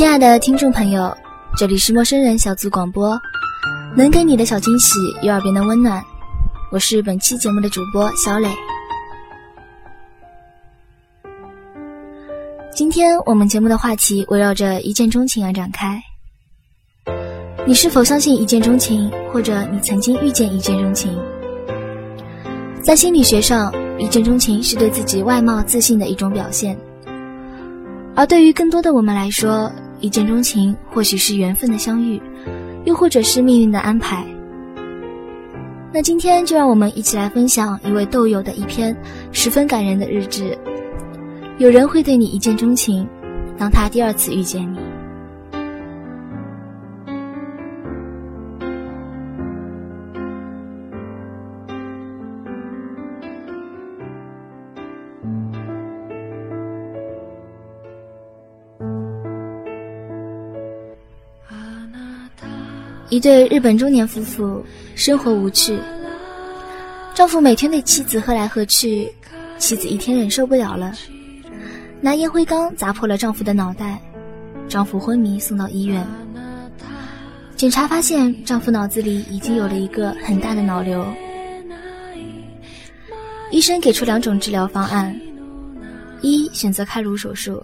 亲爱的听众朋友，这里是陌生人小组广播，能给你的小惊喜，有耳边的温暖。我是本期节目的主播小磊。今天我们节目的话题围绕着一见钟情而展开。你是否相信一见钟情，或者你曾经遇见一见钟情？在心理学上，一见钟情是对自己外貌自信的一种表现，而对于更多的我们来说，一见钟情，或许是缘分的相遇，又或者是命运的安排。那今天就让我们一起来分享一位豆友的一篇十分感人的日志。有人会对你一见钟情，当他第二次遇见你。一对日本中年夫妇生活无趣，丈夫每天对妻子喝来喝去，妻子一天忍受不了了，拿烟灰缸砸破了丈夫的脑袋，丈夫昏迷送到医院，检查发现丈夫脑子里已经有了一个很大的脑瘤，医生给出两种治疗方案，一选择开颅手术，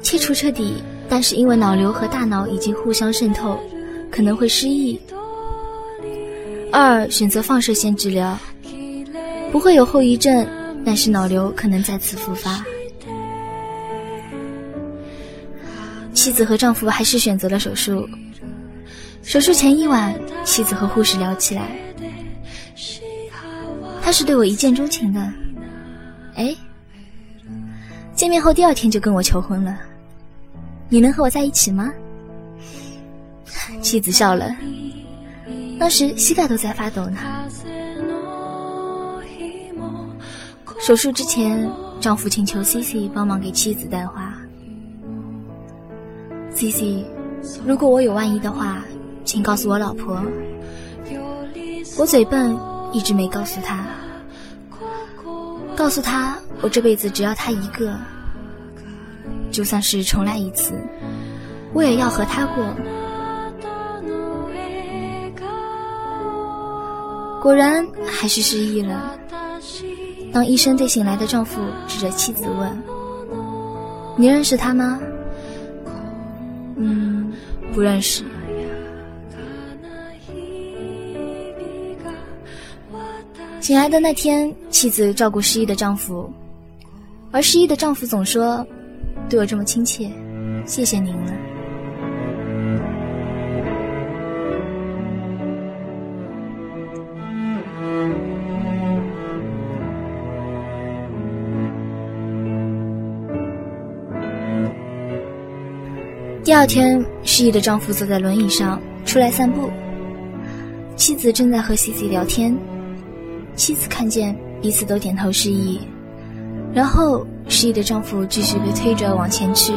切除彻底，但是因为脑瘤和大脑已经互相渗透。可能会失忆。二选择放射线治疗，不会有后遗症，但是脑瘤可能再次复发。妻子和丈夫还是选择了手术。手术前一晚，妻子和护士聊起来，他是对我一见钟情的。哎，见面后第二天就跟我求婚了，你能和我在一起吗？妻子笑了，当时膝盖都在发抖呢。手术之前，丈夫请求 C C 帮忙给妻子带话。C C，如果我有万一的话，请告诉我老婆。我嘴笨，一直没告诉她。告诉她，我这辈子只要她一个，就算是重来一次，我也要和她过。果然还是失忆了。当医生对醒来的丈夫指着妻子问：“你认识他吗？”“嗯，不认识。”醒来的那天，妻子照顾失忆的丈夫，而失忆的丈夫总说：“对我这么亲切，谢谢您了。”第二天，失忆的丈夫坐在轮椅上出来散步，妻子正在和 C C 聊天。妻子看见彼此都点头示意，然后失忆的丈夫继续被推着往前去。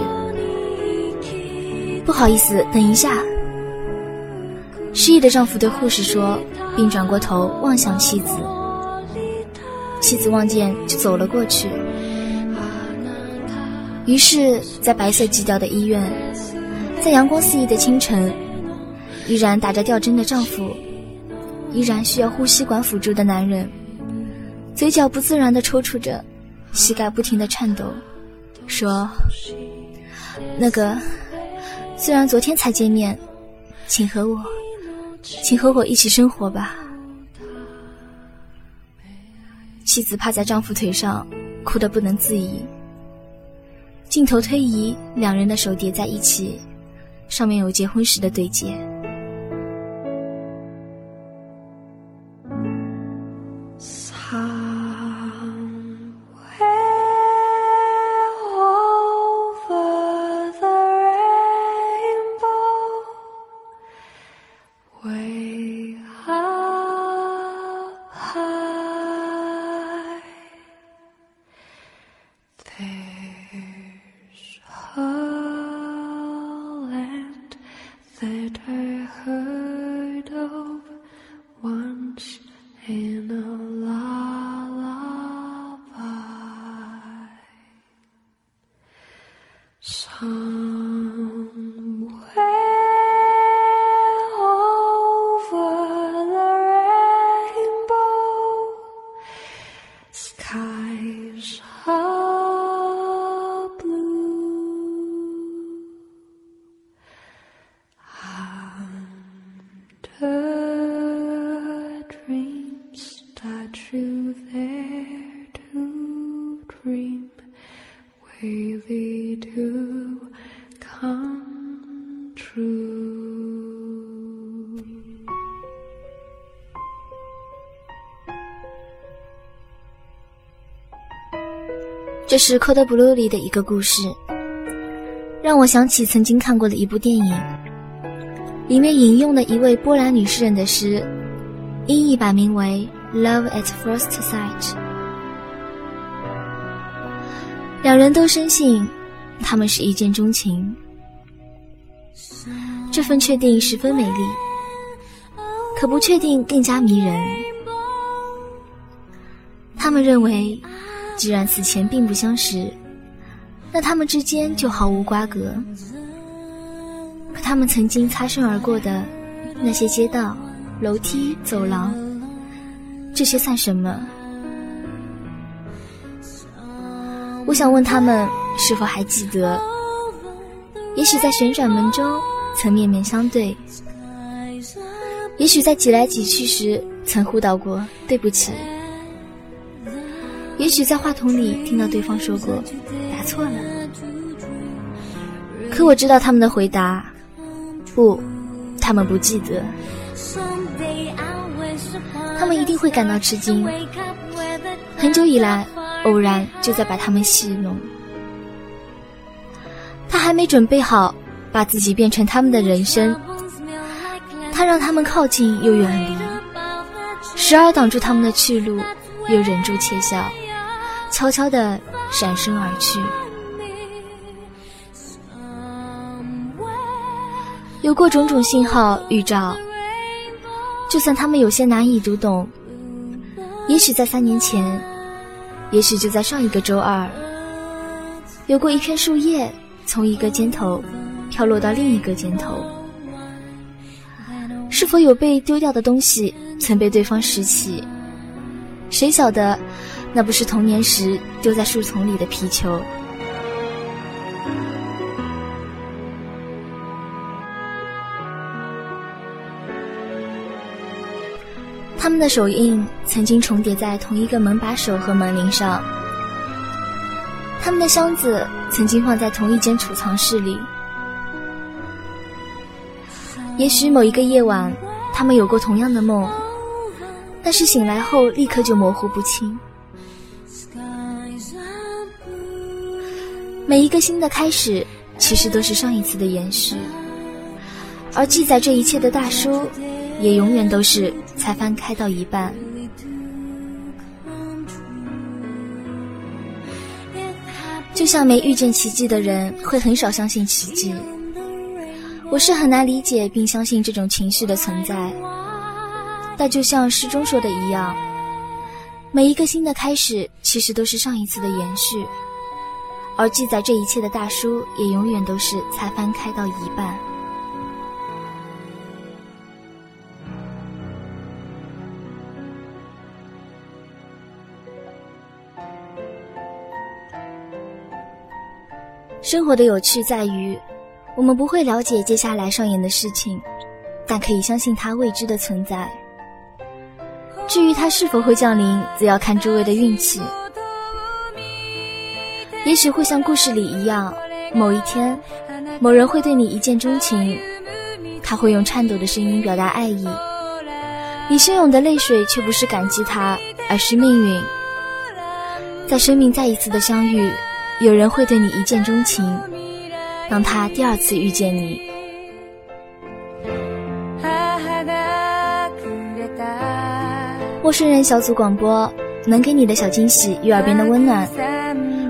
不好意思，等一下。失忆的丈夫对护士说，并转过头望向妻子。妻子望见就走了过去。于是，在白色基调的医院。在阳光肆意的清晨，依然打着吊针的丈夫，依然需要呼吸管辅助的男人，嘴角不自然地抽搐着，膝盖不停地颤抖，说：“那个，虽然昨天才见面，请和我，请和我一起生活吧。”妻子趴在丈夫腿上，哭得不能自已。镜头推移，两人的手叠在一起。上面有结婚时的对接。这是《Code Blue》里的一个故事，让我想起曾经看过的一部电影，里面引用了一位波兰女诗人的诗，音译版名为《Love at First Sight》。两人都深信他们是一见钟情，这份确定十分美丽，可不确定更加迷人。他们认为。既然此前并不相识，那他们之间就毫无瓜葛。可他们曾经擦身而过的那些街道、楼梯、走廊，这些算什么？我想问他们是否还记得？也许在旋转门中曾面面相对，也许在挤来挤去时曾互道过对不起。也许在话筒里听到对方说过“答错了”，可我知道他们的回答，不，他们不记得。他们一定会感到吃惊。很久以来，偶然就在把他们戏弄。他还没准备好把自己变成他们的人生，他让他们靠近又远离，时而挡住他们的去路，又忍住窃笑。悄悄地闪身而去。有过种种信号预兆，就算他们有些难以读懂，也许在三年前，也许就在上一个周二，有过一片树叶从一个肩头飘落到另一个肩头。是否有被丢掉的东西曾被对方拾起？谁晓得？那不是童年时丢在树丛里的皮球。他们的手印曾经重叠在同一个门把手和门铃上。他们的箱子曾经放在同一间储藏室里。也许某一个夜晚，他们有过同样的梦，但是醒来后立刻就模糊不清。每一个新的开始，其实都是上一次的延续，而记载这一切的大书，也永远都是才翻开到一半。就像没遇见奇迹的人，会很少相信奇迹。我是很难理解并相信这种情绪的存在，但就像诗中说的一样，每一个新的开始，其实都是上一次的延续。而记载这一切的大叔，也永远都是才翻开到一半。生活的有趣在于，我们不会了解接下来上演的事情，但可以相信它未知的存在。至于它是否会降临，则要看诸位的运气。也许会像故事里一样，某一天，某人会对你一见钟情，他会用颤抖的声音表达爱意，你汹涌的泪水却不是感激他，而是命运。在生命再一次的相遇，有人会对你一见钟情，当他第二次遇见你。陌生人小组广播，能给你的小惊喜与耳边的温暖。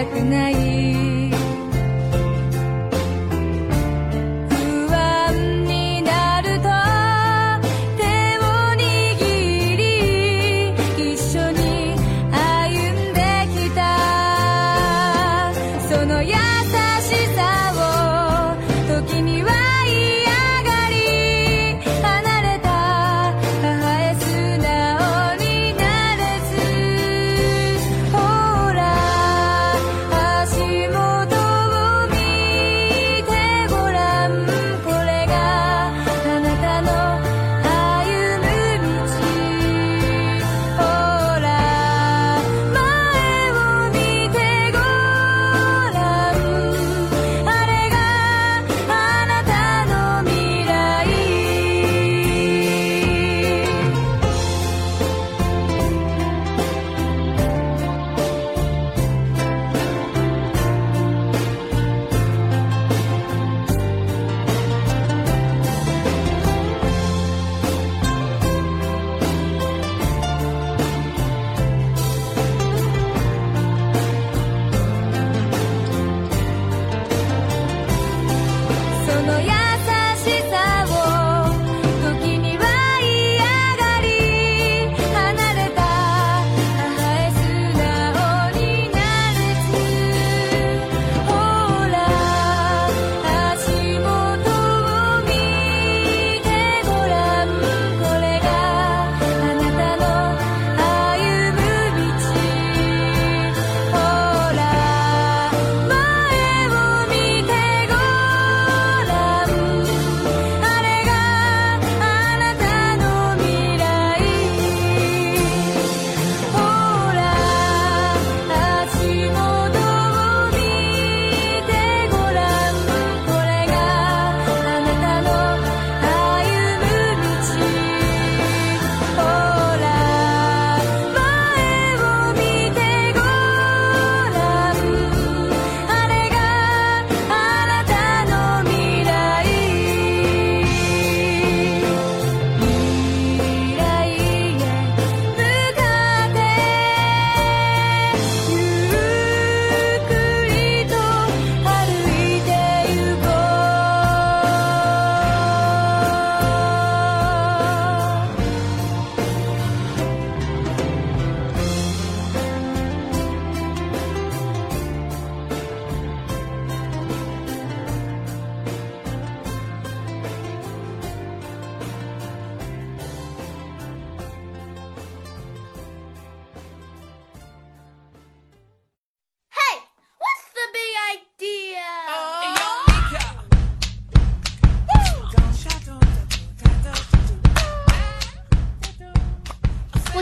たくない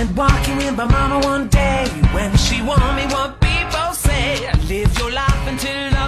And walking in by mama one day. When she warned me what people say Live your life until